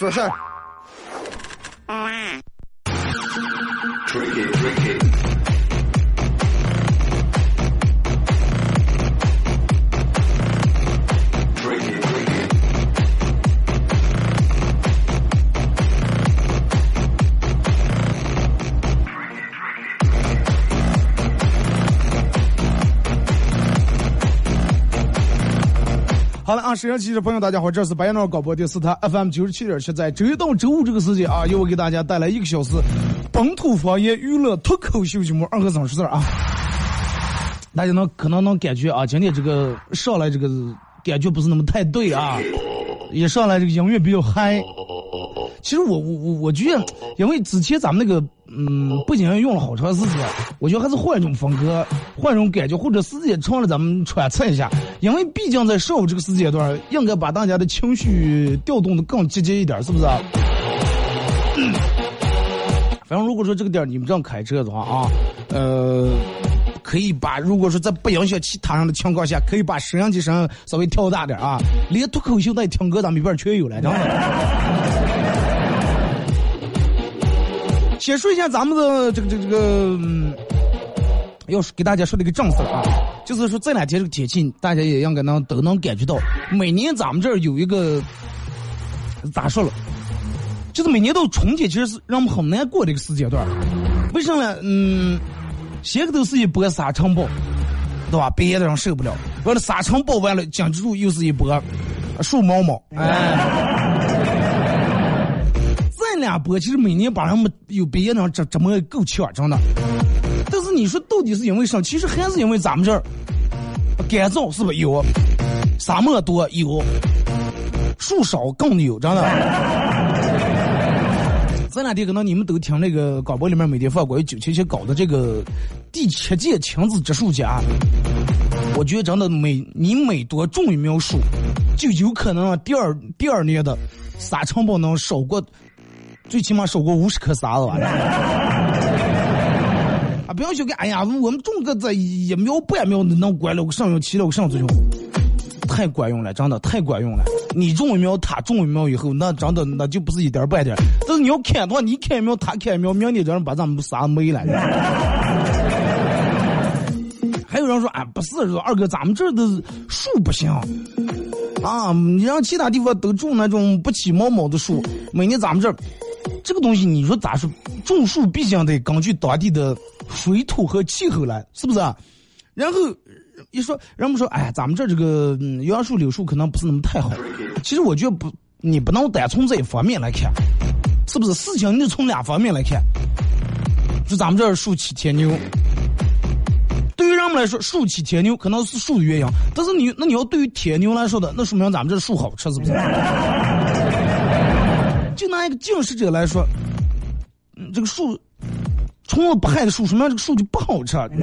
说事好了啊，摄像机的朋友，大家好，这是白杨脑广播电视台 FM 九十七点七，在周一到周五这个时间啊，由我给大家带来一个小时本土方言娱乐脱口秀节目《二和三说事儿》啊。大家能可能能感觉啊，今天这个上来这个感觉不是那么太对啊，一上来这个音乐比较嗨。其实我我我我觉得，因为之前咱们那个嗯不仅用了好长时间，我觉得还是换一种风格，换一种感觉，或者时间长了咱们揣测一下。因为毕竟在上午这个时间段，应该把大家的情绪调动的更积极一点，是不是？反正如果说这个点你们这样开车的话啊，呃，可以把如果说在不影响其他人的情况下，可以把摄像机声稍微调大点啊，连脱口秀带听歌咱们一边全有了，知道吗？先说一下咱们的这个这个这个，要给大家说的一个正事啊，就是说这两天这个天气，大家也应该能都能感觉到，每年咱们这儿有一个咋说了，就是每年到春节，其实是让我们很难过的一个时间段。为什么呢？嗯，先个都是一波沙尘暴，对吧？别的人受不了，完了沙尘暴完了，紧接着又是一波树毛毛，哎。这两波其实每年把人们有别的人这这么够呛，真的。你说到底是因为啥？其实还是因为咱们这儿干燥，是不是有？沙漠多有，树少更有，真的。这两天可能你们都听那个广播里面每天放关于九七七搞的这个第七届亲子植树节，我觉得真的每你每多种一苗树，就有可能第二第二年的沙尘暴能少过。最起码少过五十颗沙子吧。啊！不要小看，哎呀，我们种个这一苗半苗的能管了个上用起了个上作用，太管用了，真的太管用了。你种一苗，他种一苗以后，那真的那就不是一点半点。但是你要砍的话，你砍一苗，他砍一苗，明天这人把咱们沙没了。还有人说，啊，不是，说二哥，咱们这儿的树不行。啊，你让其他地方都种那种不起毛毛的树，每年咱们这儿。这个东西你说咋说？种树毕竟得根据当地的水土和气候来，是不是？啊然后一说，人们说，哎，咱们这这个杨树、柳树可能不是那么太好。其实我觉得不，你不能单从这一方面来看，是不是？事情你得从两方面来看。就咱们这树起天牛，对于人们来说，树起天牛可能是树的原因，但是你那你要对于铁牛来说的，那说明咱们这树好吃，是不是？就拿一个近视者来说，嗯，这个树，虫子不害的树，说明这个树就不好吃。啊，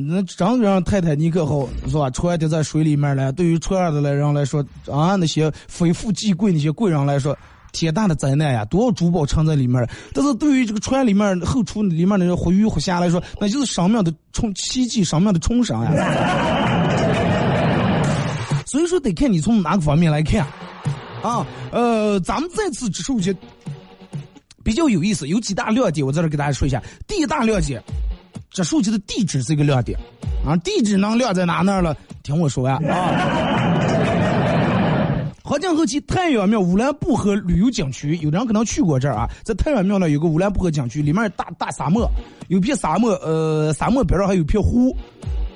那张让泰坦尼克号是吧？船掉在水里面了，对于船上的来人来说，啊，那些非富即贵那些贵人来说，天大的灾难呀！多少珠宝藏在里面但是对于这个船里面后厨里面的活鱼活虾来说，那就是生命的冲奇迹，生命的重生呀。所以说得看你从哪个方面来看，啊，呃，咱们再次植树节比较有意思，有几大亮点，我在这给大家说一下。第一大亮点，这手机的地址是一个亮点，啊，地址能亮在哪那儿了？听我说呀，啊，河江后期太原庙乌兰布和旅游景区，有的人可能去过这儿啊，在太原庙呢有个乌兰布和景区，里面大大沙漠，有片沙漠，呃，沙漠边上还有片湖，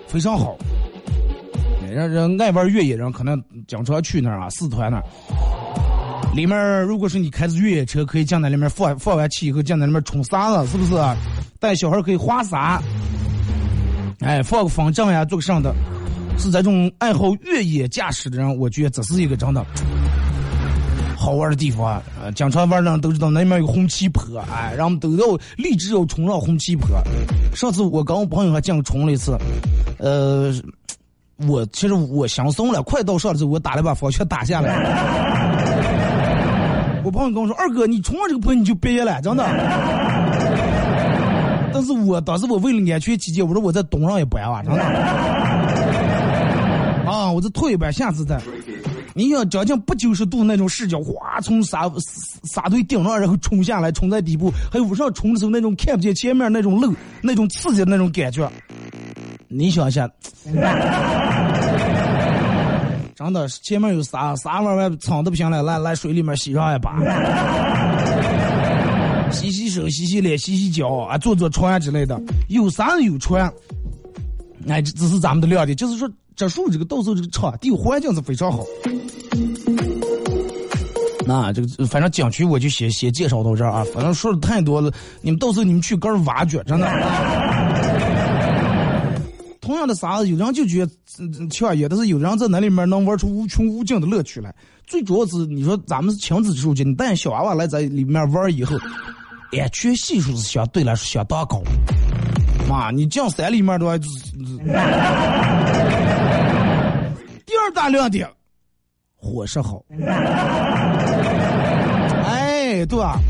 非常好。人人爱玩越野人可能经常去那儿啊，四川那儿。里面如果是你开着越野车，可以进在里面放放完气以后，进在里面冲沙子，是不是？带小孩可以滑沙，哎，放个风筝呀，做个上的。是这种爱好越野驾驶的人，我觉得这是一个真的 好玩的地方啊！经常玩的人都知道那面有红旗坡，哎，然后都要立志要冲上红旗坡。上次我跟我朋友还这样冲了一次，呃，我其实我想松了，快到上的时我打了把方向打下来。我朋友跟我说：“二哥，你冲上这个坡你就别了，真的。”但是我当时我为了安全起见，我说我在东上也不啊，真的。啊，我这退一半，下次再。你想将近不九十度那种视角，哗，从沙沙堆顶上，然后冲下来，冲在底部，还有往上冲的时候那种看不见前面那种路，那种刺激的那种感觉，你想一下，真的前面有沙，沙玩玩藏的不行了，来来水里面洗上一把，洗洗手、洗洗脸、洗洗脚啊，坐坐船之类的，有山有船，哎，这这是咱们的亮点，就是说。这树这个到时候这个场地环境是非常好。那这个反正景区我就先先介绍到这儿啊，反正说的太多了，你们到时候你们去跟儿挖掘，真的。同样的啥子，有人就觉得抢也，但是有人在那里面能玩出无穷无尽的乐趣来。最主要是你说咱们是亲子出去，你带小娃娃来在里面玩以后，安全系数是相对来说相当高。妈，你进山里面的话，第二大亮点，伙食好。哎，对吧？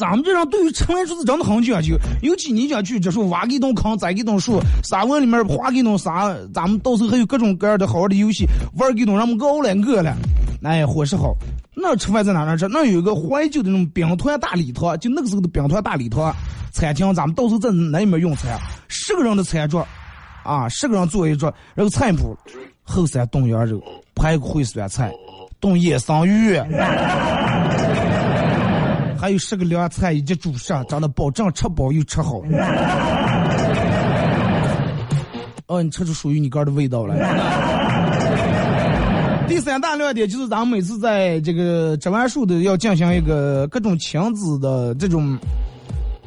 咱们这人对于吃来说是真的很讲究，尤其你想去这说挖一栋坑，栽一栋树，沙窝里面花一栋沙，咱们到时候还有各种各样的好玩的游戏，玩一栋让我们饿了饿了。哎，伙食好。那吃饭在哪儿吃？那有一个怀旧的那种兵团大礼堂，就那个时候的兵团大礼堂餐厅，咱们到时候在那里面用餐，十个人的餐桌，啊，十个人坐一桌，然后菜谱。后山炖羊肉、排骨烩酸菜、炖野生鱼，还有十个凉菜以及主食，长得保证吃饱又吃好。哦，你吃出属于你个的味道了。第三大亮点就是咱们每次在这个植完树的要进行一个各种亲子的这种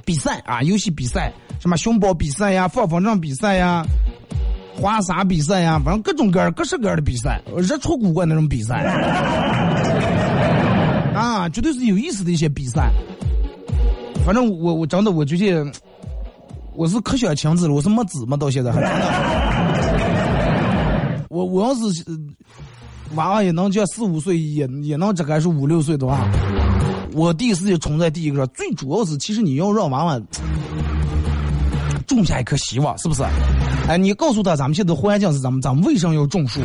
比赛啊，游戏比赛，什么熊猫比赛呀、放风筝比赛呀。花洒比赛呀，反正各种各样、各式各样的比赛，热出古怪那种比赛，啊，绝对是有意思的一些比赛。反正我我真的我觉得，我是可想亲子了，我是没子嘛，到现在还真的。我我要是娃娃也能叫四五岁，也也能这个是五六岁的话，我第一次就冲在第一个。最主要是，其实你要让娃娃种下一颗希望，是不是？哎，你告诉他，咱们现在环境是咱们，咱们为什么要种树？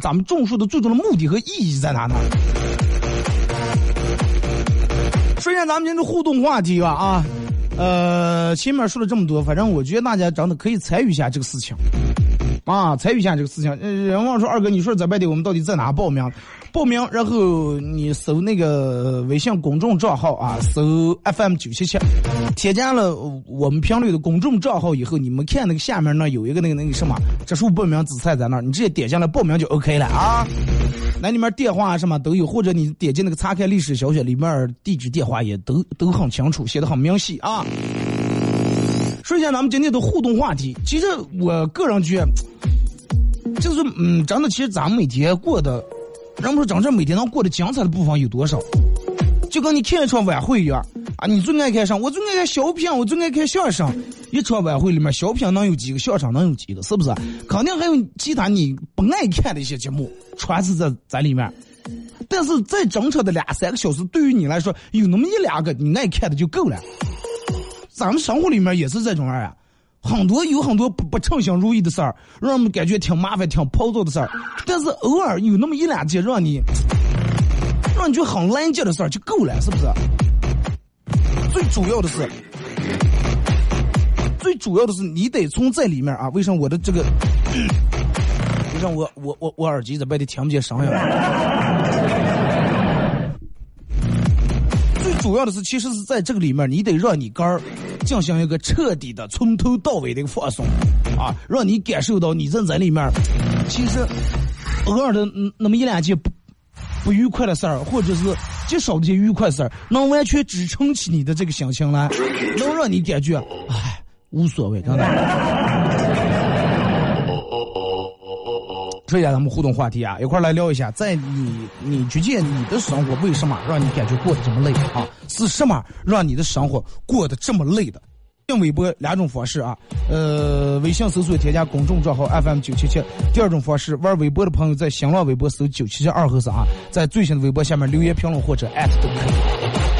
咱们种树的最终的目的和意义在哪呢？看咱们今天的互动话题吧啊，呃，前面说了这么多，反正我觉得大家真的可以参与一下这个事情，啊，参与一下这个事情。人问说二哥，你说在外地，我们到底在哪报名？报名，然后 你搜那个微信公众账号啊，搜 FM 九七七，添加了我们频率的公众账号以后，你们看那个下面那有一个那个那个什么，这是报名紫菜在那儿，你直接点进来报名就 OK 了啊。那里面电话什么都有，或者你点击那个查看历史小选里面地址电话也都都很清楚，写的很明细啊。说一下咱们今天的互动话题，其实我个人觉得，就是嗯，真的，其实咱们每天过的。人们说，真正每天能过得精彩的部分有多少？就跟你看一场晚会一样啊！你最爱看啥？我最爱看小品，我最爱看相声。一场晚会里面，小品能有几个？相声能有几个？是不是？肯定还有其他你不爱看的一些节目，全是在在里面。但是在整场的两三个小时，对于你来说，有那么一两个你爱看的就够了。咱们生活里面也是这种样啊。很多有很多不不称心如意的事儿，让我们感觉挺麻烦、挺暴躁的事儿。但是偶尔有那么一两件让你让你觉得很难接的事儿就够了，是不是？最主要的是，最主要的是你得从这里面啊，为什么我的这个，为什么我我我我耳机在外地听不见声音？最？主要的是，其实是在这个里面，你得让你肝儿进行一个彻底的、从头到尾的一个放松，啊，让你感受到你在里面，其实偶尔的那么一两句不愉快的事儿，或者是极少的些愉快事儿，能完全支撑起你的这个心情来，能让你感觉，唉，无所谓，真的。说一下咱们互动话题啊，一块来聊一下，在你你觉得你的生活为什么让你感觉过得这么累啊？是什么让你的生活过得这么累的？用微博两种方式啊，呃，微信搜索添加公众账号 FM 九七七。第二种方式，玩微博的朋友在新浪微博搜九七七二和三啊，在最新的微博下面留言评论或者艾特都可以。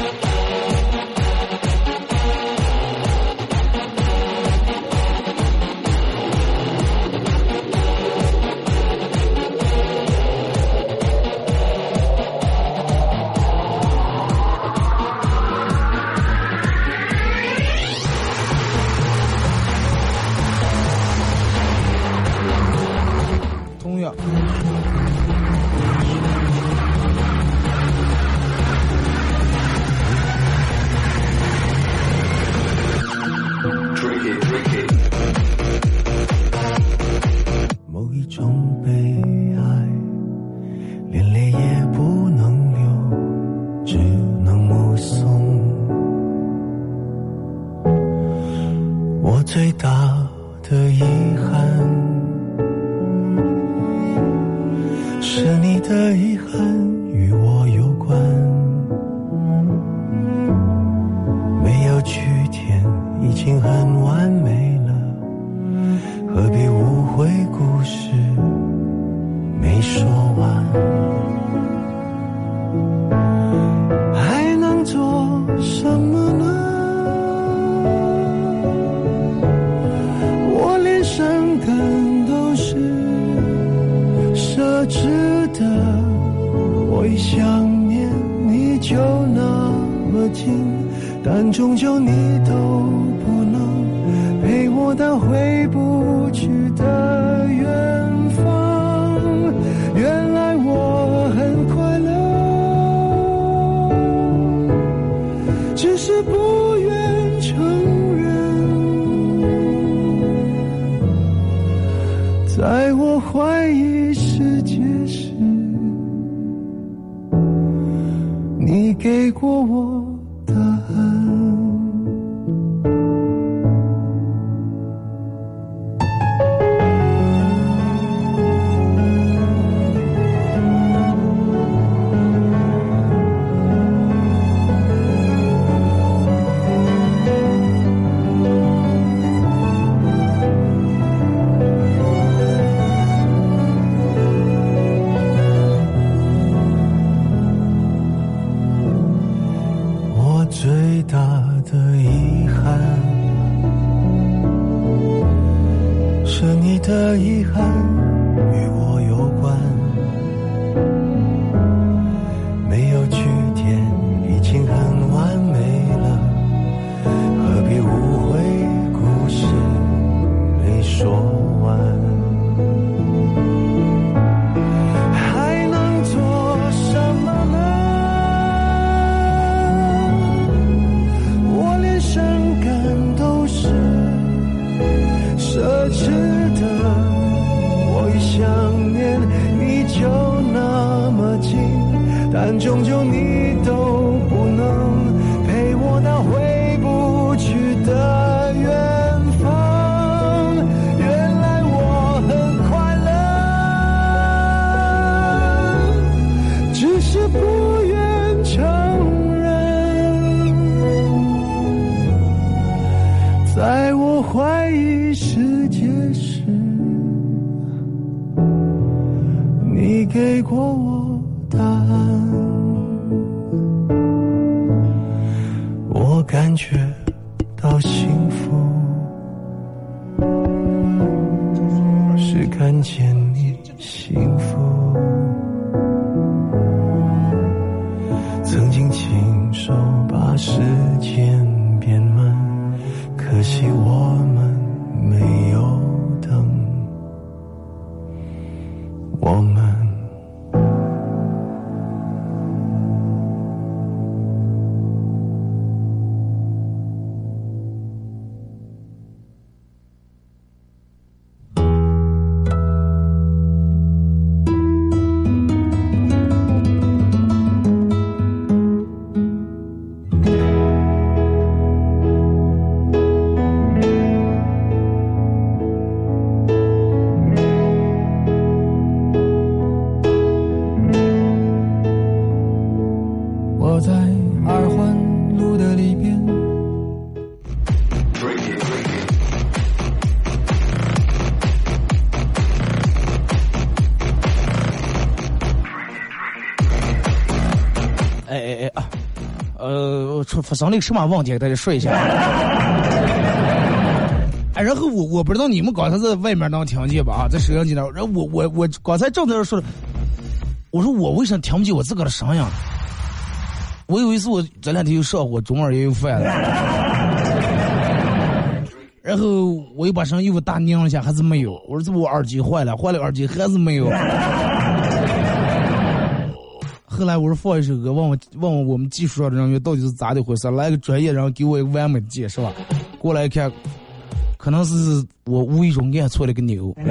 世界是你给过我答案我感觉到幸福。发生了个什么问题？给大家说一下。哎，然后我我不知道你们刚才在外面能听见吧？啊，在摄像机那，然后我我我刚才正在这说，我说我为什么听不见我自个的声音？我以为是我这两天又上火，中耳也有饭了。然后我又把声又大拧了一下，还是没有。我说这不我耳机坏了，坏了耳机还是没有。后来我说放一首歌，问问问问我们技术上的人员到底是咋的回事，来个专业然后给我一个完美的解释吧。过来看。可能是我无意中按错了个钮。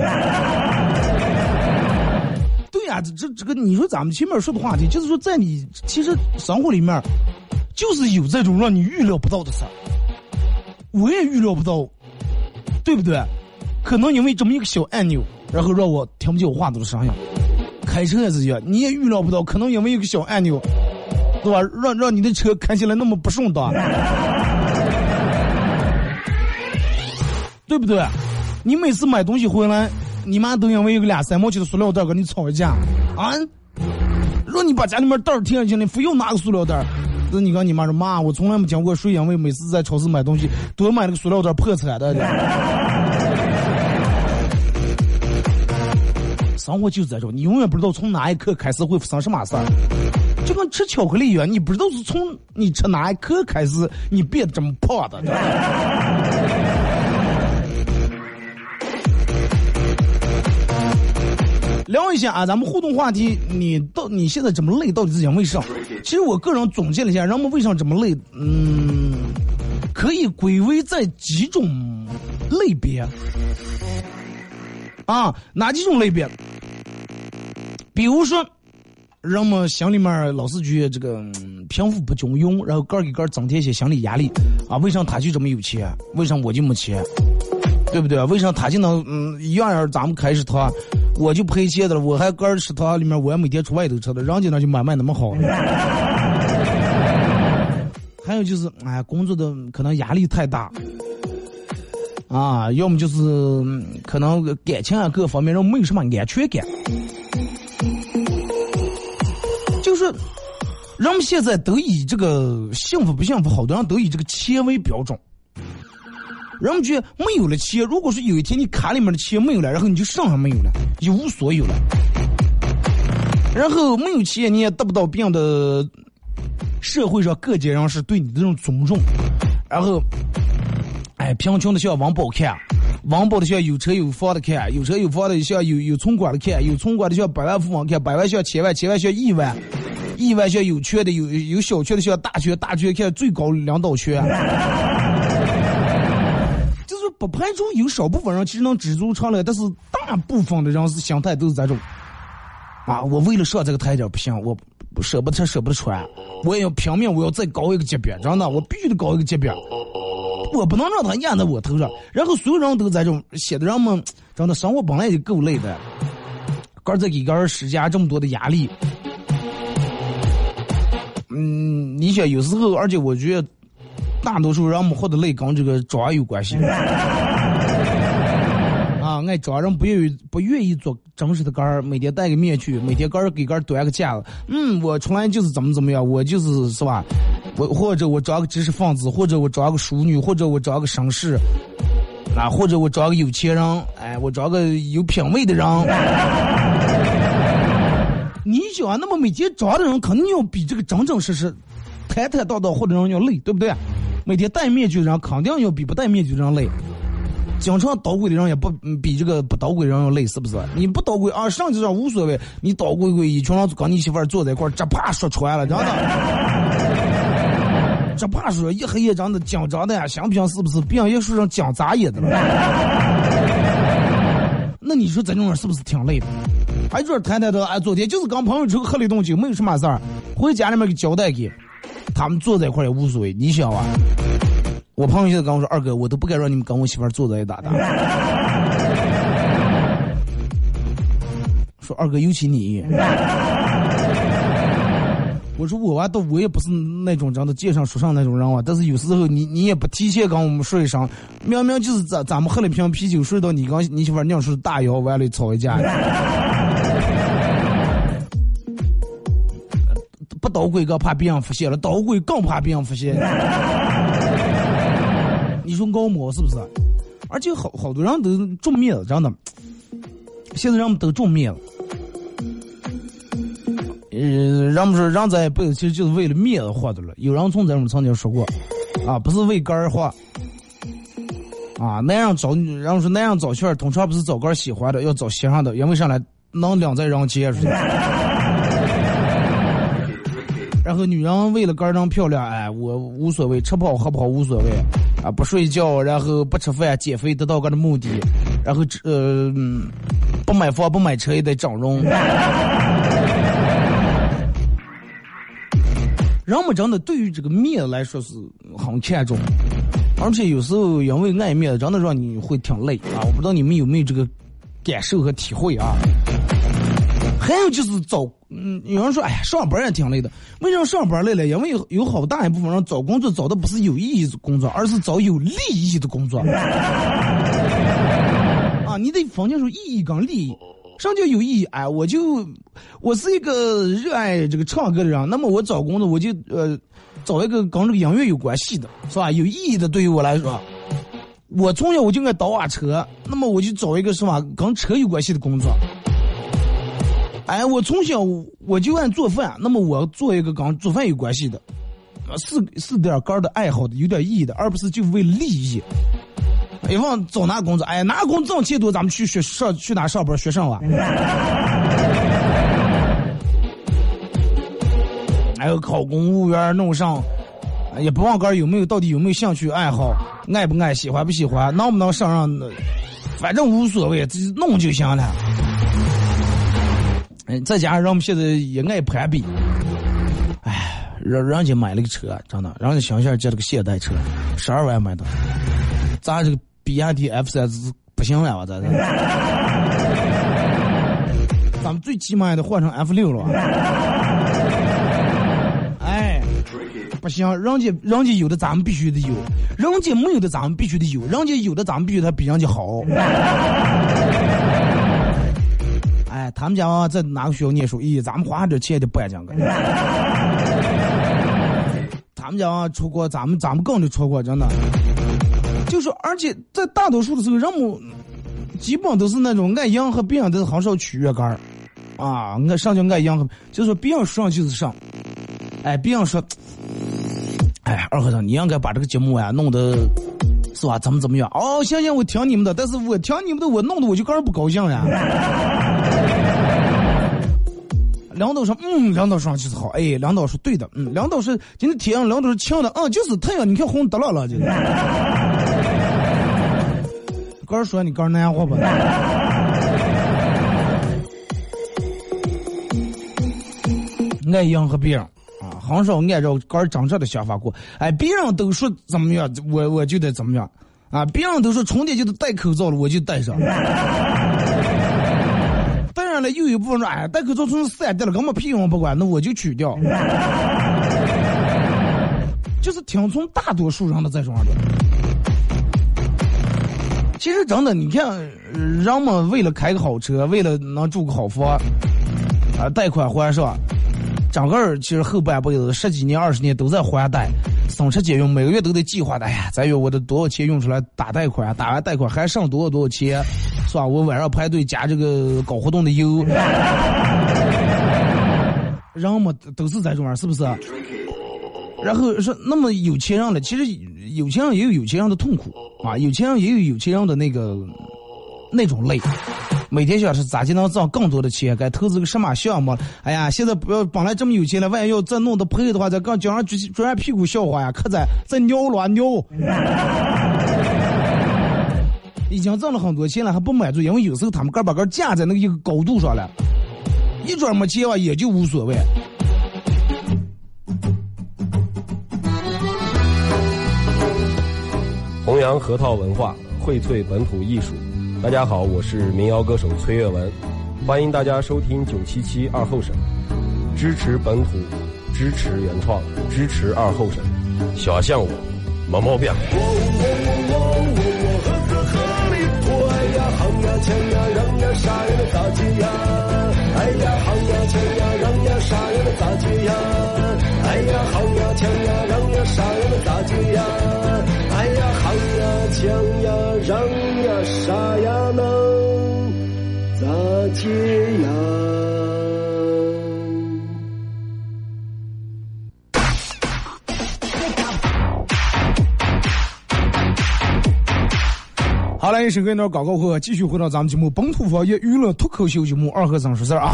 对呀，这这这个，你说咱们前面说的话题，就是说在你其实生活里面，就是有这种让你预料不到的事儿。我也预料不到，对不对？可能因为这么一个小按钮，然后让我听不见我话筒的声音。开车也是一样，你也预料不到，可能因为一个小按钮，对吧？让让你的车开起来那么不顺当。对不对？你每次买东西回来，你妈都因为一个俩三毛钱的塑料袋跟你吵一架啊！让你把家里面袋儿停下去，你非要拿个塑料袋儿。那你跟你妈说妈，我从来没听过谁因为每次在超市买东西都买那个塑料袋破产的。生活就是这种，你永远不知道从哪一刻开始会发生什么事儿，就跟吃巧克力一样，你不知道是从你吃哪一刻开始你变得这么胖的。聊一下啊，咱们互动话题，你到你现在这么累，到底是因为啥？其实我个人总结了一下，人们为什么这么累，嗯，可以归为在几种类别啊，哪几种类别？比如说，人们心里面老是觉得这个贫富不均匀，然后个给个增添些心理压力啊。为啥他就这么有钱？为啥我就没钱？对不对？为啥他就能嗯一样样咱们开始他？我就赔钱的了，我还个人食堂里面，我也每天出外头吃的，人家那就买卖那么好。还有就是，哎，工作的可能压力太大，啊，要么就是可能感情啊各方面，人没有什么安全感。人们现在都以这个幸福不幸福，好多人都以这个钱为标准。人们觉得没有了钱，如果说有一天你卡里面的钱没有了，然后你就什么没有了，一无所有了。然后没有钱你也得不到别的社会上各界人士对你的这种尊重。然后，哎，贫穷的像王宝看，王宝的像有车有房的看，有车有房的像有有存款的看，有存款的像百万富翁看，百万像千万，千万像亿万，亿万像有缺的有有小缺的像大缺，大缺看最高领导权。不排除有少部分人其实能知足常乐，但是大部分的人是心态都是这种。啊，我为了上这个台阶不行，我舍不得舍不得穿，我也要拼命，我要再高一个级别，真的，我必须得高一个级别，我不能让他压在我头上。然后所有人都在这种，写的人们真的生活本来就够累的，个再给个人施加这么多的压力。嗯，你想有时候，而且我觉得。大多数人们活得累跟这个装有关系。啊，爱装人不愿意不愿意做真实的杆儿，每天带个面具，每天杆儿给杆儿端个架子。嗯，我从来就是怎么怎么样，我就是是吧？我或者我装个知识分子，或者我装个淑女，或者我装个绅士，啊，或者我装个有钱人，哎，我装个有品位的人。你想，那么每天装的人肯定要比这个真真实实、坦坦荡荡活的人要累，对不对？每天戴面具的人肯定要比不戴面具的人累，经常捣鬼的人也不比这个不捣鬼人要累，是不是？你不捣鬼啊，上去上无所谓，你捣鬼鬼，一群人跟你媳妇坐在一块儿，这怕说穿了，真 的，这怕说一黑夜真的紧张的呀，想不想是不是？别人说上讲眨眼的了。那你说这种人是不是挺累的？还就是谈谈的，哎，昨天就是跟朋友出去喝了一顿酒，没有什么事儿，回家里面给交代给。他们坐在一块也无所谓，你想啊？我朋友现在跟我说：“二哥，我都不敢让你们跟我媳妇坐在一搭的。”说二哥，尤其你。我说我娃倒我也不是那种长得街上说上那种人啊，但是有时候你你也不提前跟我们说一声，明明就是咱咱们喝了瓶啤酒，睡到你跟你媳妇儿娘说大摇完了吵一架。捣鬼哥怕别人发现了，捣鬼更怕别人发现。你说搞么是不是？而且好好多人都种面子，真的。现在人们都种面子。嗯，人们说人这一辈子其实就是为了面子活的了。有人从咱们曾经说过，啊，不是为肝儿活，啊，那样找女，人们说那样找圈儿，通常不是找个喜欢的，要找喜欢的，因为上来能两在人接触。然后女人为了个人漂亮，哎，我无所谓，吃不好喝不好无所谓，啊，不睡觉，然后不吃饭，减肥得到个的目的，然后呃，不买房不买车也得整容。人们真的对于这个面来说是很看重，而且有时候因为爱面子，真的让你会挺累啊！我不知道你们有没有这个感受和体会啊？还有就是找，嗯，有人说，哎呀，上班也挺累的。为什么上班累了？因为有有好大一部分人找工作找的不是有意义的工作，而是找有利益的工作。啊，你得分清楚意义跟利益。什么叫有意义？哎，我就我是一个热爱这个唱歌的人，那么我找工作我就呃找一个跟这个音乐有关系的，是吧？有意义的对于我来说。我从小我就爱倒瓦车，那么我就找一个什么跟车有关系的工作。哎，我从小我就爱做饭，那么我做一个跟做饭有关系的，是是点干的爱好的，有点意义的，而不是就为利益。一往找拿工作，哎，拿工挣钱多，咱们去学上去哪上班学上吧。还有考公务员弄上，也不忘干有没有到底有没有兴趣爱好，爱不爱喜欢不喜欢，能不能上上，反正无所谓，自己弄就行了。嗯，再加上人们现在也爱攀比，哎，人人家买了个车，真的，人家想想借了个现代车，十二万买的，咱这个比亚迪 F 三不行了吧？咱这，咱们最起码也得换成 F 六了。哎，不行，人家人家有的咱们必须得有，人家没有的咱们必须得有，人家有的咱们必须得比人家好。他们讲在哪个学校念书？咦，咱们花点钱得白讲个。他们讲出国，咱们咱们更得出国，真的。就说，而且在大多数的时候，人们基本都是那种俺养和别人都是很少取悦感儿啊。俺上就俺养和，就说别人说就是上。哎，别人说，哎二和尚，你应该把这个节目啊弄得是吧？怎么怎么样？哦，行行，我听你们的，但是我听你们的，我弄得我就个人不高兴呀。领导说，嗯，领导说就是好，哎，领导说对的，嗯，领导是今天天，领导是晴的，嗯，就是太阳，你看红得了了，就。哥说你刚那样话吧？爱迎和别人啊，很少按照个人真正的想法过。哎，别人都说怎么样，我我就得怎么样啊。别人都说春天就得戴口罩了，我就戴上。那又一部分人哎贷款都从三代了根本屁用不管那我就取掉。就是听从大多数人的这种耳朵。其实真的你看人们为了开个好车为了能住个好房啊贷款还上整个其实后半辈子十几年二十年都在还贷省吃俭用每个月都得计划的。哎呀再有我的多少钱用出来打贷款打完贷款还剩多少多少钱是吧？我晚上排队加这个搞活动的油。然后嘛都是这种儿是不是然后说那么有钱人了其实有钱人也有有钱人的痛苦啊有钱人也有有钱人的那个那种累每天想是咋就能挣更多的钱？该投资个什么项目？哎呀现在不要本来这么有钱了万一要再弄得朋友的话再刚叫上撅起撅屁股笑话呀可在再尿了啊尿。已经挣了很多钱了还不满足因为有时候他们个把个架在那个一个高度上了一转没钱吧也就无所谓。弘扬核桃文化荟萃本土艺术。大家好，我是民谣歌手崔月文，欢迎大家收听九七七二后审，支持本土，支持原创，支持二后审，小象我，没毛病。让解药。好了，一首歌一段广告后，继续回到咱们节目《本土方言娱乐脱口秀节目》二和尚说事儿啊。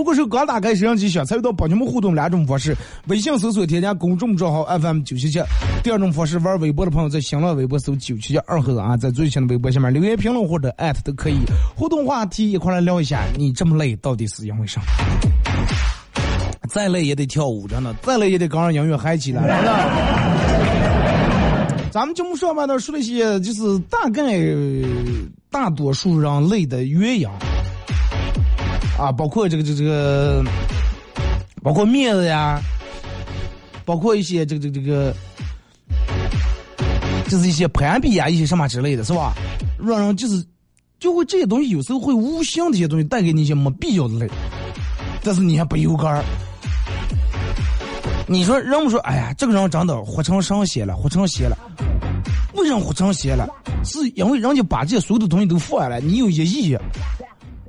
如果是刚打开摄像机想参与到帮你们互动两种方式：微信搜索添加公众账号 FM 九七七；第二种方式，玩微博的朋友在新浪微博搜九七七二和啊，在最新的微博下面留言评论或者艾特都可以。互动话题一块来聊一下，你这么累到底是因为啥？再累也得跳舞，真的，再累也得跟着音乐嗨起来，真的。咱们节目上半段说了一些，就是大概大多数人累的原因啊，包括这个这这个，包括面子呀，包括一些这个这个这个，就是一些攀比啊，一些什么之类的是吧？让人就是就会这些东西有时候会无形的一些东西带给你一些没必要的累，但是你还不有感儿。你说人们说，哎呀，这个人真的活成神仙了，活成仙了。为什么活成仙了？是因为人家把这些所有的东西都放下来，你有一亿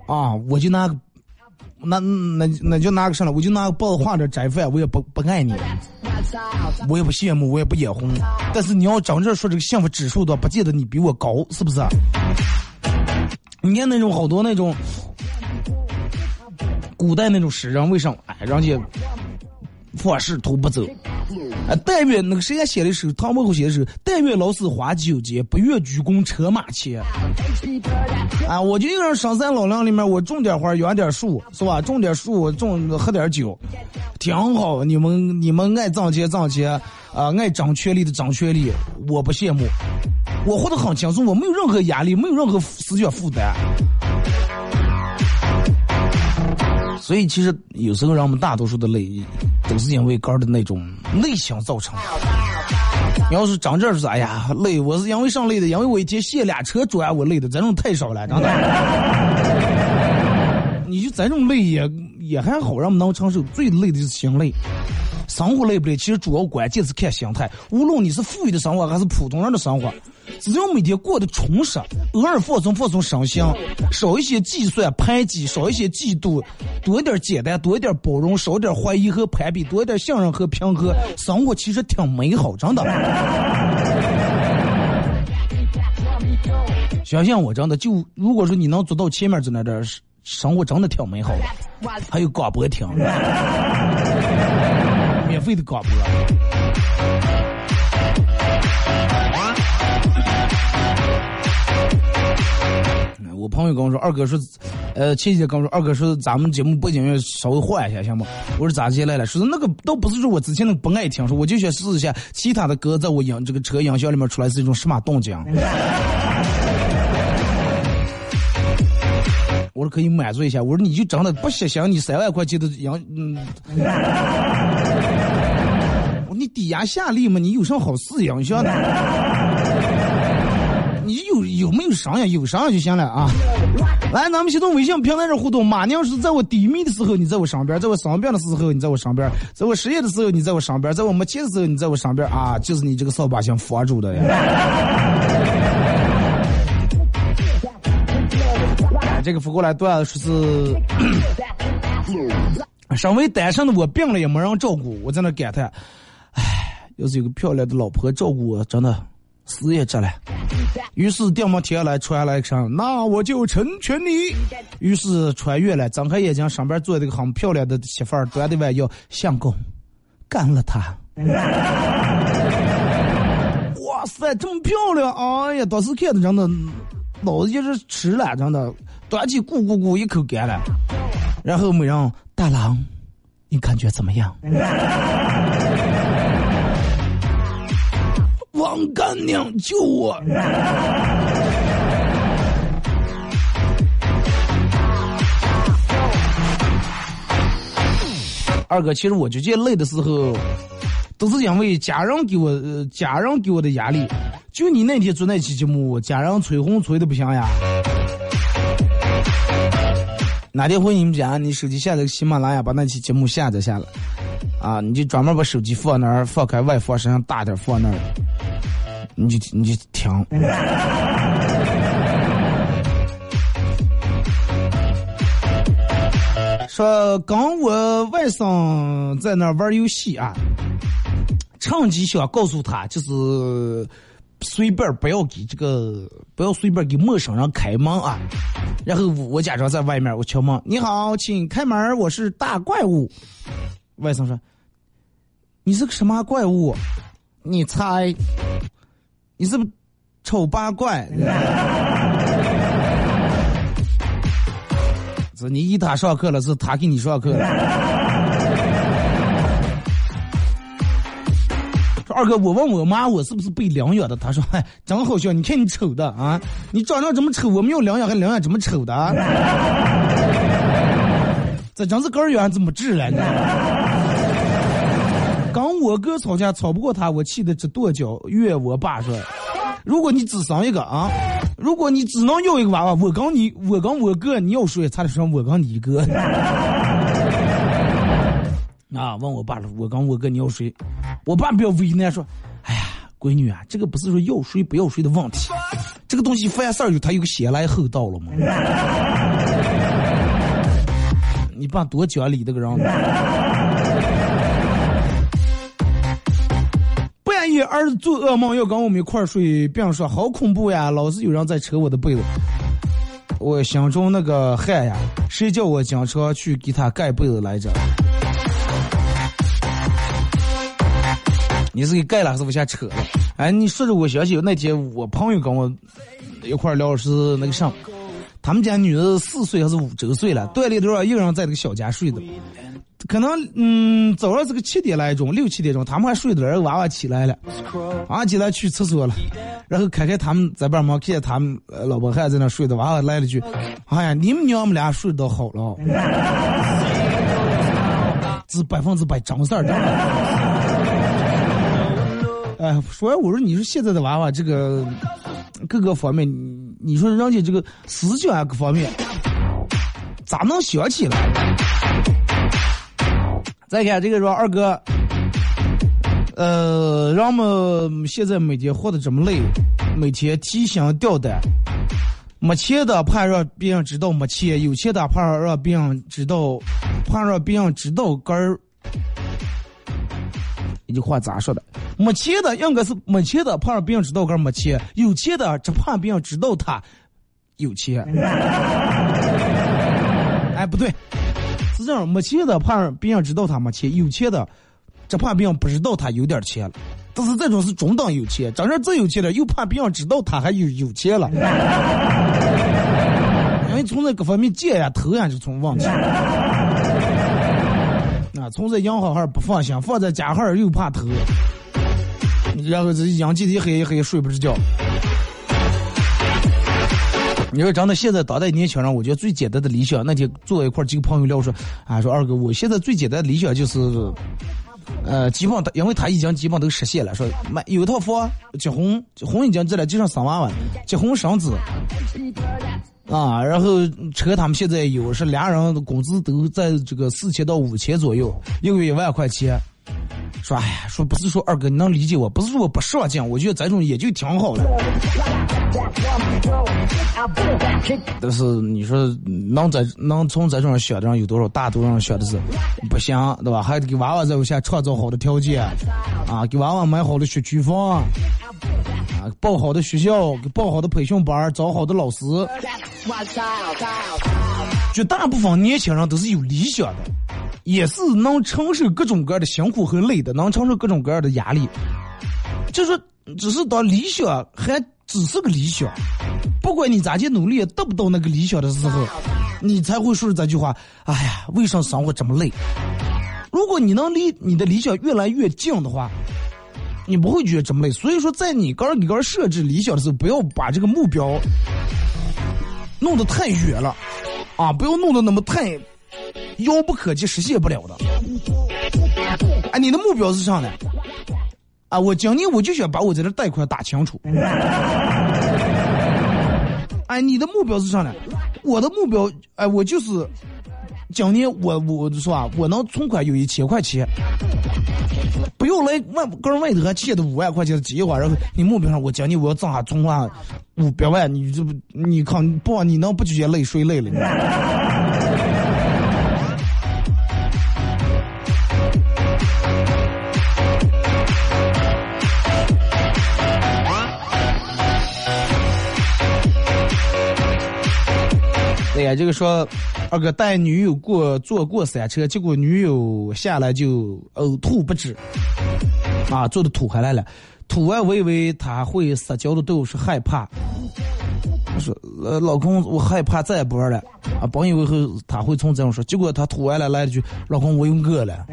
啊，我就拿，那那那就拿个上来？我就拿个包子换点斋饭，我也不不爱你，我也不羡慕，我也不眼红。但是你要真这说这个幸福指数的，不见得你比我高，是不是？你看那种好多那种古代那种诗人，为什么？哎，人家。方士徒不走，啊！但愿那个谁家写的时唐伯虎写的是“但愿老死花酒间，不愿鞠躬车马前”。啊！我就一个人上山老林里面，我种点花，养点树，是吧？种点树，种喝点酒，挺好。你们你们爱挣钱挣钱，啊，爱争权力的争权力，我不羡慕。我活得很轻松，我没有任何压力，没有任何思想负担。所以其实有时候让我们大多数的累，都是因为肝的那种内向造成。你要是长这是哎呀累，我是因为上累的，因为我一天卸俩车砖我累的，这种太少了，真的。你就咱这种累也也还好，让我们能承受。最累的就是心累。生活累不累？其实主要关键是看心态。无论你是富裕的生活还是普通人的生活，只要每天过得充实，偶尔放松放松身心，少一些计算排挤，少一些嫉妒，多一点简单，多一点包容，少一点怀疑和攀比，多一点信任和平和，生活其实挺美好，真的。相信我，真的就如果说你能做到前面这那点，生活真的挺美好的。还有广播听。免费的广播。我朋友跟我说，二哥说，呃，前几天跟我说，二哥说咱们节目背景音乐稍微换一下，行不？我说咋进来了？说那个倒不是说我之前那个不爱听，说我就想试一下其他的歌，在我音这个车音响里面出来是一种什么动静。我说可以满足一下。我说你就真的不想想你三万块钱的养，嗯。你抵押下力嘛，你有啥好事影响的？你有有没有商量？有商量就行了啊！来，咱们先从微信平台上互动。马娘是在我低迷的时候你在我身边，在我生病的时候你在我身边，在我失业的时候你在我身边，在我没钱的时候你在我身边啊！就是你这个扫把星佛住的呀。这个发过来段说是，身为单身的我病了也没人照顾，我在那感叹，唉，要是有个漂亮的老婆照顾我，真的死也值了。于是电幕贴下来传来一声，那我就成全你。于是穿越了，睁开眼睛，上边坐的个很漂亮的媳妇儿，端的碗要相公，干了他。哇塞，这么漂亮！哎呀，当时看的真的。脑子就是吃了，真的，端起咕咕咕一口干了，然后没让大郎，你感觉怎么样？干娘救我！二哥，其实我就觉得累的时候，都是因为家人给我，家人给我的压力。就你那天做那期节目，家人催婚催的不行呀。哪天回你们家，你手机下载个喜马拉雅，把那期节目下载下来，啊，你就专门把手机放那儿，放开外放，声音大点放那儿，你就你就听。说跟我外甥在那玩游戏啊，趁机想告诉他，就是随便不要给这个，不要随便给陌生人开门啊。然后我假装在外面，我敲门，你好，请开门，我是大怪物。外甥说：“你是个什么怪物？你猜？你是不是丑八怪？” 是你给他上课了，是他给你上课了。二哥，我问我妈，我是不是被领养的？她说：“哎，真好笑，你看你丑的啊，你长得这么丑，我没有领养，还领养这么丑的？这真是个儿远怎么治了？跟我哥吵架，吵不过他，我气得直跺脚。怨我爸说：如果你只生一个啊。”如果你只能要一个娃娃，我跟你，我跟我哥，你要谁？差点说我跟你哥。啊，问我爸了，我刚我哥你要谁？我爸比较为难，说：“哎呀，闺女啊，这个不是说要谁不要谁的问题，这个东西凡事有他有个先来后到了嘛。你爸多讲理的个人。半夜儿子做噩梦要跟我们一块儿睡，并说好恐怖呀，老是有人在扯我的被子。我心中那个汗呀，谁叫我经常去给他盖被子来着？你是给盖了还是往下扯了？哎，你说着我想起那天我朋友跟我一块聊是那个啥，他们家女儿四岁还是五周岁了，断里头一个人在那个小家睡的。可能嗯，早上是个七点来钟，六七点钟，他们还睡着了，娃娃起来了，娃娃起来去厕所了，然后开开他们在边忙，看见他们老婆还在那睡的，娃娃来了句：“哎呀，你们娘们俩睡得好了。” 是百分之百真事儿，真的。哎，说我说你说现在的娃娃这个各个方面，你说人家这个思想啊各方面，咋能想起来？再看这个说二哥，呃，人们现在每天活得这么累，每天提心吊胆，没钱的怕让别人知道没钱，有钱的怕让别人知道，怕让别人知道根儿。一句话咋说的？没钱的应该是没钱的怕让别人知道个没钱，有钱的只怕别人知道他有钱。哎，不对。是这样，没钱的怕别人知道他没钱，有钱的只怕别人不知道他有点钱了。但是这种是中等有钱，真正最有钱的又怕别人知道他还有有钱了。因为从这各方面借呀、投呀就成问题。啊，从这银行号不放心，放在家号又怕偷，然后这养几天黑一黑睡不着觉。你说真的，现在当代年轻人，我觉得最简单的理想，那天坐一块几个朋友聊说，啊，说二哥，我现在最简单的理想就是，呃，基本因为他已经基本都实现了，说买有一套房，结婚，婚已经结了，就剩生娃娃，结婚生子，啊，然后车他们现在有，是俩人的工资都在这个四千到五千左右，一个月一万块钱。说哎呀，说不是说二哥你能理解我，不是说我不上进，我觉得这种也就挺好的。但是你说能在能从这种想的上有多少？大多数人想的是不行，对吧？还得给娃娃在屋下创造好的条件啊，给娃娃买好的学区房报好的学校，报好的培训班，找好的老师。绝大部分年轻人都是有理想的。也是能承受各种各样的辛苦和累的，能承受各种各样的压力。就说，只是当理想还只是个理想，不管你咋去努力，得不到那个理想的时候，你才会说这句话：“哎呀，为什么生活这么累？”如果你能离你的理想越来越近的话，你不会觉得这么累。所以说，在你刚你刚设置理想的时候，不要把这个目标弄得太远了，啊，不要弄得那么太。遥不可及，实现不了的。哎，你的目标是啥呢？啊，我今年我就想把我在这贷款打清楚。哎，你的目标是啥呢？我的目标，哎，我就是今年我我是吧？我能存款有一千块钱，不用来问跟外头还借的五万块钱的计划，然后你目标上，我今年我要挣下存款五百万，你这不你看不？你能不觉得累？谁累了？哎，这个说二哥带女友过坐过山车，结果女友下来就呕吐不止，啊，坐的吐回来了。吐完我以为他会撒娇的对我说害怕，我说呃老公我害怕再也不玩了啊，本以为会他会从这样说，结果他吐完了来了句老公我又饿了，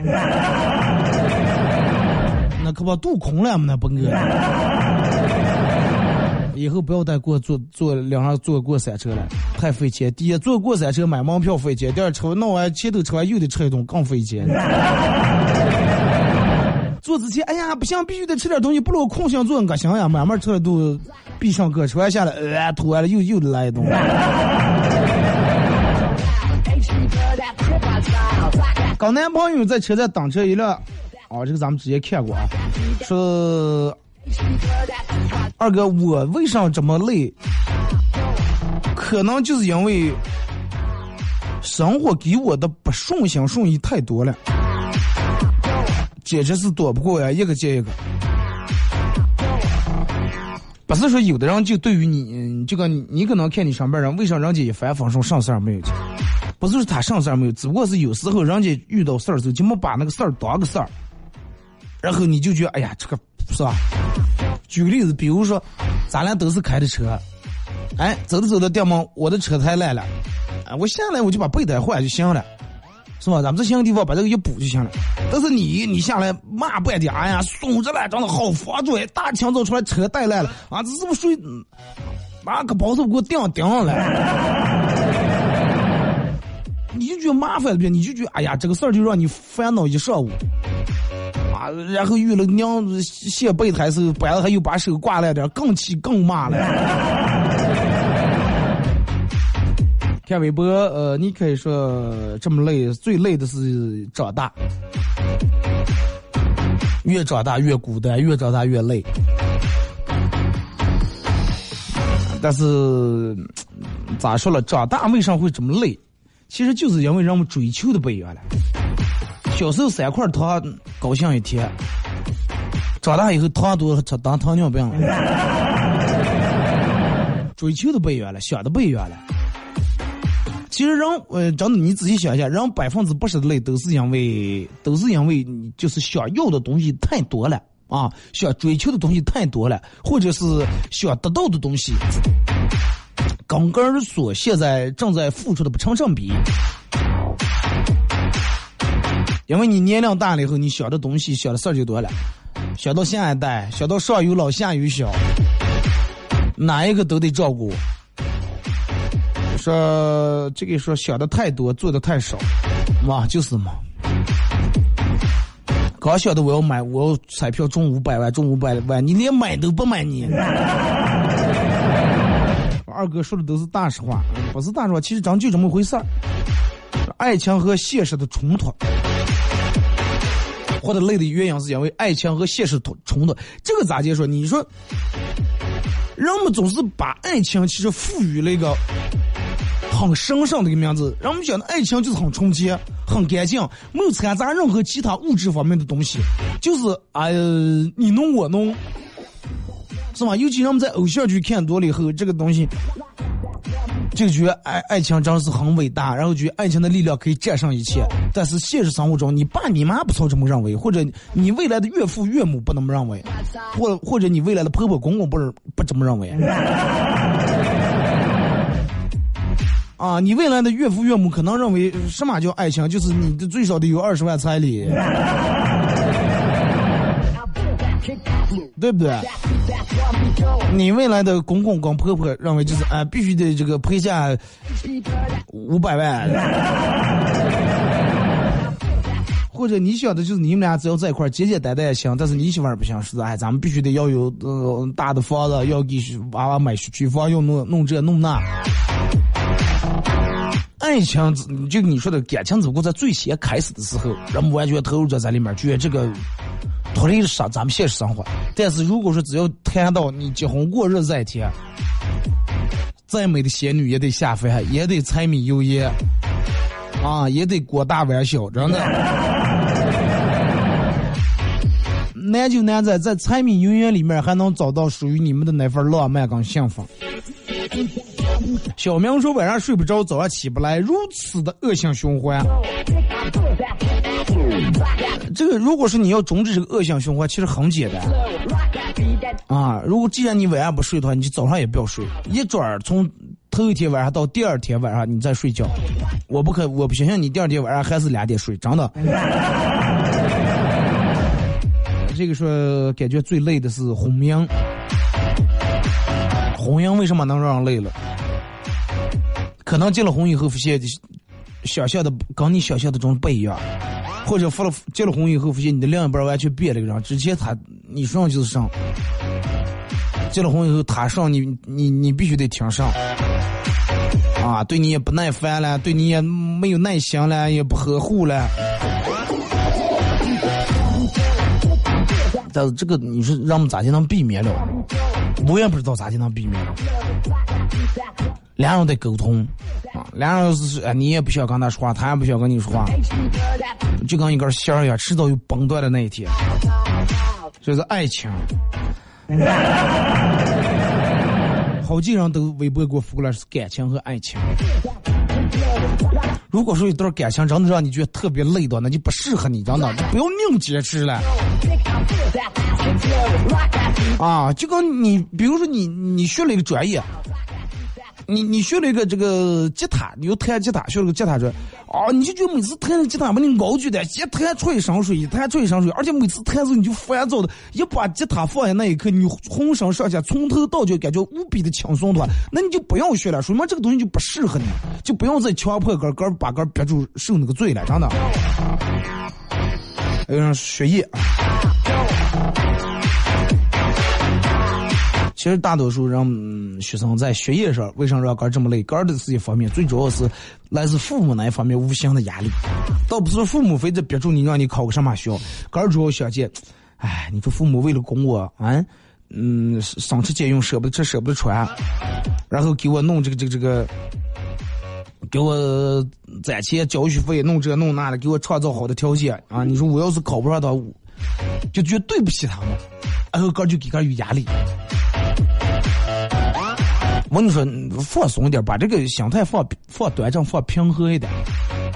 那可把肚空了嘛那不饿。以后不要再过坐坐两上坐过山车了，太费钱。第一，坐过山车买门票费钱；第二，车弄完前头车完又得吃一顿更费钱。坐之前，哎呀，不行，必须得吃点东西，不能空想坐，恶心呀！慢慢吃了都闭上车，吃完下来，呃，吐完了又又来一顿。跟男朋友在车站等车一辆，哦，这个咱们之前看过啊，说二哥，我为啥这么累？可能就是因为生活给我的不顺心顺意太多了。简直是躲不过呀，一个接一个。不是说有的人就对于你这个，你可能看你上班人，为啥人家一帆风顺，上事儿没有？不是说他上事儿没有，只不过是有时候人家遇到事儿时候，就没把那个事儿当个事儿，然后你就觉得，哎呀，这个是吧？举个例子，比如说，咱俩都是开的车，哎，走着走着，掉毛，我的车胎烂了，啊，我下来我就把备胎换就行了。是吧？咱们这些地方把这个一补就行了。但是你你下来骂半天，哎呀，松着了，长得好佛嘴，大清早出来车带烂了啊！这是不是睡？那个包子给我顶顶上来？你就觉得麻烦了呗？你就觉得哎呀，这个事儿就让你烦恼一上午啊！然后遇了娘卸备胎时候，搬了他又把手挂了点，更气更骂了。看微博，呃，你可以说这么累，最累的是长大，越长大越孤单，越长大越累。但是咋说了，长大为啥会这么累？其实就是因为人们追求的不一样了。小时候三块糖高兴一天，长大以后糖多了当糖尿病了。追求的不一样了，想的不一样了。其实人，呃，真的你仔细想一下，人百分之八十的累都是因为，都是因为你就是想要的东西太多了啊，想追求的东西太多了，或者是想得到的东西，刚刚所现在正在付出的不成正比。因为你年龄大了以后，你想的东西、想的事儿就多了，想到下一代，想到上有老下有小，哪一个都得照顾。说这个说想的太多，做的太少，嘛就是嘛。刚晓得我要买，我要彩票中五百万，中五百万，你连买都不买你。二哥说的都是大实话，不是大实话，其实真就这么回事儿。爱情和现实的冲突，或者累的原因是因为爱情和现实冲冲突。这个咋解说？你说，人们总是把爱情其实赋予了一个。很神圣的一个名字，人们讲的爱情就是很纯洁、很干净，没有掺杂任何其他物质方面的东西，就是哎，你侬我侬，是吧？尤其人们在偶像剧看多了以后，这个东西就觉得爱爱情真是很伟大，然后觉得爱情的力量可以战胜一切。但是现实生活中，你爸你妈不曾这么认为，或者你未来的岳父岳母不那么认为，或或者你未来的婆婆公公不是不这么认为。啊，你未来的岳父岳母可能认为什么叫爱情？就是你的最少得有二十万彩礼，对不对？你未来的公公跟婆婆认为就是啊，必须得这个陪嫁五百万，或者你想的就是你们俩只要在一块简简单单也行，但是你媳妇儿不行，是哎，咱们必须得要有呃大的房子，要给娃娃买学区房，要弄弄这弄那。爱情，就你说的感情，只不过在最先开始的时候，人们完全投入在在里面，觉得这个脱离上咱们现实生活。但是如果说只要谈到你结婚过日子那天，再美的仙女也得下凡，也得柴米油盐，啊，也得过大碗小，真的。难就难在在柴米油盐里面还能找到属于你们的那份浪漫跟幸福。小明说晚上睡不着，早上起不来，如此的恶性循环。这个如果是你要终止这个恶性循环，其实很简单啊。如果既然你晚上不睡的话，你就早上也不要睡，一转从头一天晚上到第二天晚上你再睡觉。我不可，我不相信你第二天晚上还是两点睡，真的。这个说感觉最累的是红娘。红娘为什么能让人累了？可能结了婚以后发现，想象的跟你想象的中不一样，或者发了结了婚以后发现你的另一半完全变了个人。之前他你上就是上，结了婚以后他上你你你必须得听上，啊，对你也不耐烦了，对你也没有耐心了，也不呵护了。但是这个你说让我们咋就能避免了？我也不知道咋就能避免了。两人得沟通啊，两人是哎，你也不想跟他说话，他也不想跟你说话，就跟一根线儿一样，迟早有崩断的那一天。这是爱情。好几人都微博给我发过来是感情和爱情。如果说一段感情真的让你觉得特别累的，那就不适合你，真的就不要硬坚持了。啊，就跟你，比如说你，你学了一个专业。你你学了一个这个吉他，你又弹吉他，学了个吉他说，啊，你就觉得每次弹吉他把你熬举的，一弹出一身水，一弹出一身水，而且每次弹的你就烦躁的，一把吉他放下那一刻，你浑身上下从头到脚感觉无比的轻松的话，那你就不要学了，说明这个东西就不适合你，就不用再强迫个个把个憋住受那个罪了，真的。还有人学业。其实大多数人学生在学业上为什么让哥这么累？哥的是一方面，最主要是来自父母那一方面无形的压力。倒不是父母非得逼住你让你考个什么学校，哥主要想见，哎，你说父母为了供我，啊，嗯，省吃俭用，舍不得吃，舍不得穿，然后给我弄这个这个这个，给我攒钱交学费，弄这弄那的，给我创造好的条件啊！你说我要是考不上他，就觉得对不起他们，然后哥就给哥有压力。我跟你说，放松点，把这个心态放放端正，放平和一点。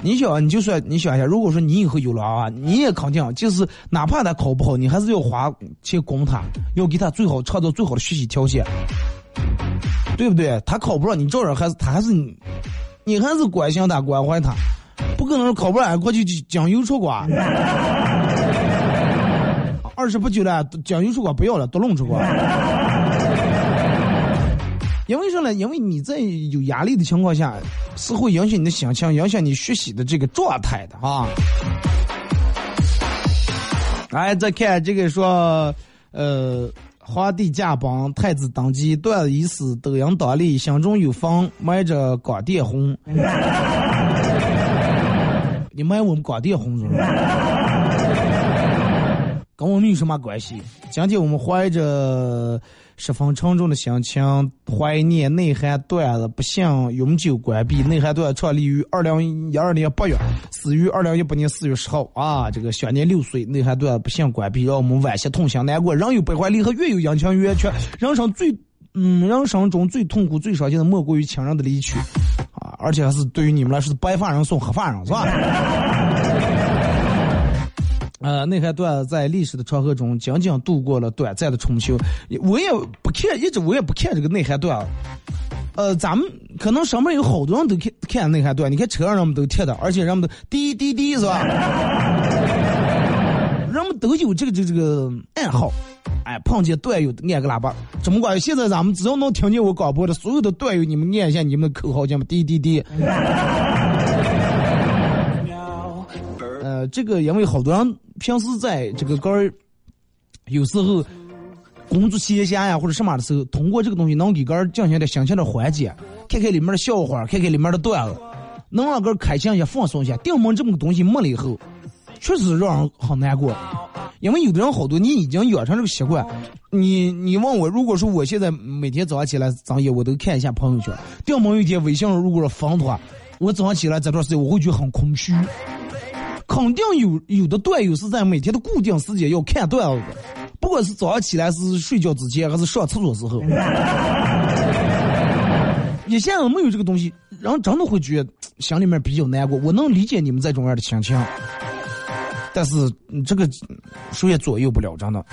你想，你就说，你想一下，如果说你以后有了啊，你也肯定就是哪怕他考不好，你还是要花钱供他，要给他最好创造最好的学习条件，对不对？他考不上，你照样还是他还是你，你还是关心他关怀他，不可能考不上过去就将油出国。二十不久了，将油出国不要了，都弄出瓜。因为什么呢？因为你在有压力的情况下，是会影响你的心情，影响你学习的这个状态的啊。来，再看这个说，呃，皇帝驾崩，太子登基，段子已死，抖音当立，心中有风，埋着广电红。你埋我们广电红是吧？跟我们有什么关系？今天我们怀着。十分沉重的心情，怀念内涵段子，不幸永久关闭。内涵段创立于二零一二年八月，死于二零一八年四月十号。啊，这个享年六岁。内涵段不幸关闭，让我们惋惜痛心难过。人有悲欢离合，月有阴晴圆缺。人生最，嗯，人生中最痛苦、最伤心的，莫过于亲人的离去。啊，而且还是对于你们来说是，白发人送黑发人，是吧？呃，内涵段在历史的长河中仅仅度过了短暂的春秋。我也不看，一直我也不看这个内涵段。呃，咱们可能上面有好多人都看看内涵段，你看车上人们都贴的，而且人们都滴滴滴是吧？人们都有这个这个这个爱好，哎，碰见段友按个喇叭。怎么管？现在咱们只要能听见我广播的所有的段友，你们念一下你们的口号，叫滴滴滴。呃，这个因为好多人。平时在这个儿，有时候工作歇闲呀或者什么的时候，通过这个东西能给儿进行点心情的缓解，看看里面的笑话，看看里面的段子，能让儿开心一下、放松一下。电门这么个东西没了以后，确实让人很难过。因为有的人好多，你已经养成这个习惯。你你问我，如果说我现在每天早上起来早夜我都看一下朋友圈，电门有一天微信如果说封的话，我早上起来这段时间我会觉得很空虚。肯定有有的段友是在每天的固定时间要看段子，不管是早上起来是睡觉之前还是上厕所时候，你现在没有这个东西，人真的会觉得心里面比较难过。我能理解你们这种样的心情，但是这个谁也左右不了，真的。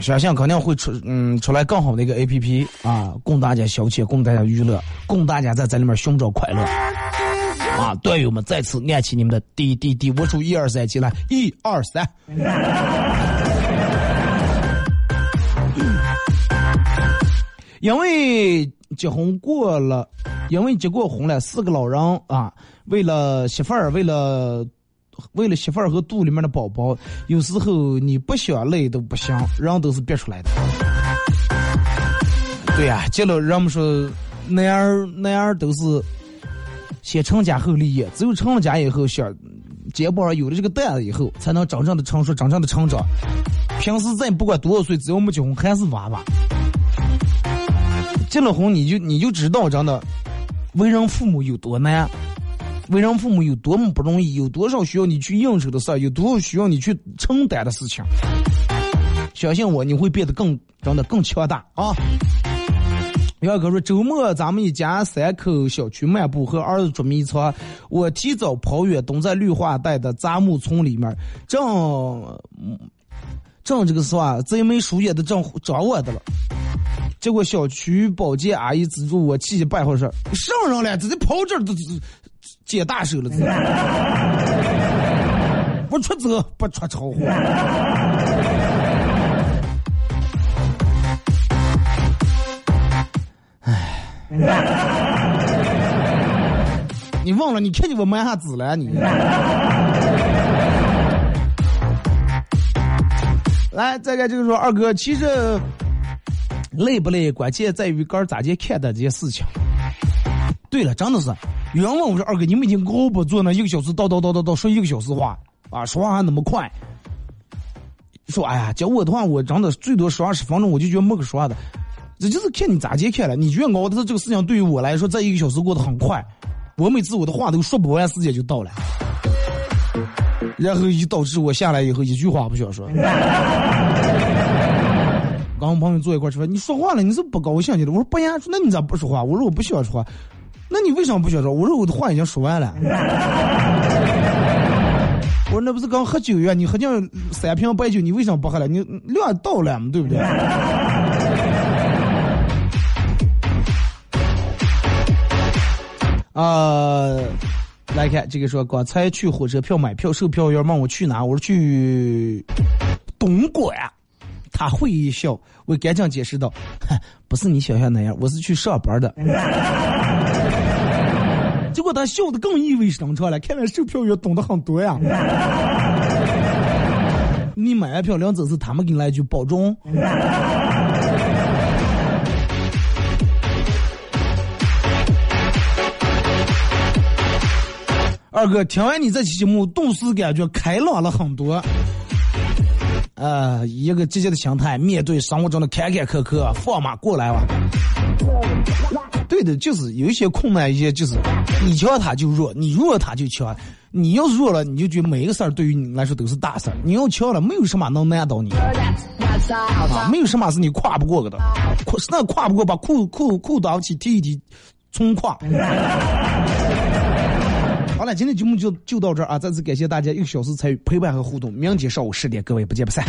相信肯定会出，嗯，出来更好的一个 A P P 啊，供大家消遣，供大家娱乐，供大家在在里面寻找快乐。啊，队友们再次按起你们的滴滴滴，我数一二三起来，一二三。因为结婚过了，因为结过婚了，四个老人啊，为了媳妇儿，为了为了媳妇儿和肚里面的宝宝，有时候你不想累都不行，人都是憋出来的。对呀，结了人们说，男儿男儿都是先成家后立业，只有成了家以后，想肩膀上有了这个担子以后，才能真正的成熟，真正的成长。平时再不管多少岁，只要没结婚，还是娃娃。结了婚，你就你就知道，真的，为人父母有多难，为人父母有多么不容易，有多少需要你去应酬的事儿，有多少需要你去承担的事情。相信我，你会变得更真的更强大啊！二哥说，周末咱们一家三口小区漫步，和儿子捉迷藏。我提早跑远，蹲在绿化带的杂木丛里面，正正这个是吧？贼眉鼠眼的正找我的了。结果小区保洁阿姨资助我去办会说：“上人了，直接跑这儿都接大手了。”不出走，不出车祸你忘了？你看见我买啥子了？你 来，再看就是说，二哥，其实。累不累？关键在于个人咋去看待这些事情。对了，真的是，有人问我说：“二哥，你每天熬不坐那一个小时，叨叨叨叨叨说一个小时话啊，说话还那么快。”说哎呀，叫我的话，我真的最多说二十分钟，我就觉得没个说话的。这就是看你咋去看了。你越熬的是这个事情，对于我来说，这一个小时过得很快。我每次我的话都说不完，时间就到了，然后就导致我下来以后一句话不想说。刚我朋友坐一块吃饭，你说话了，你是不高兴去了？我说不呀，那你咋不说话？我说我不喜欢说话，那你为什么不喜欢说？我说我的话已经说完了。我说那不是刚喝酒呀？你喝进三瓶白酒，你为什么不喝了？你量到了嘛，对不对？啊，来看这个说，刚才去火车票买票，售票员问我去哪，我说去东莞。他会一笑，我赶紧解释道：“不是你想象那样，我是去上班的。”结果他笑的更意味深长了，看来售票员懂得很多呀。你买完票两走是他们给你来一句保重。二哥，听完你这期节目，顿时感觉开朗了很多。呃，一个积极的心态面对生活中的坎坎坷坷，放马过来吧。对的，就是有一些困难，一些就是你强他就弱，你弱他就强。你要是弱了，你就觉得每一个事儿对于你来说都是大事儿；你要强了，没有什么能难倒你，啊，没有什么是你跨不过的，跨那跨不过，把裤裤裤裆起提一提，冲跨。好了，今天节目就就到这儿啊！再次感谢大家一个小时参与陪伴和互动。明天上午十点，各位不见不散。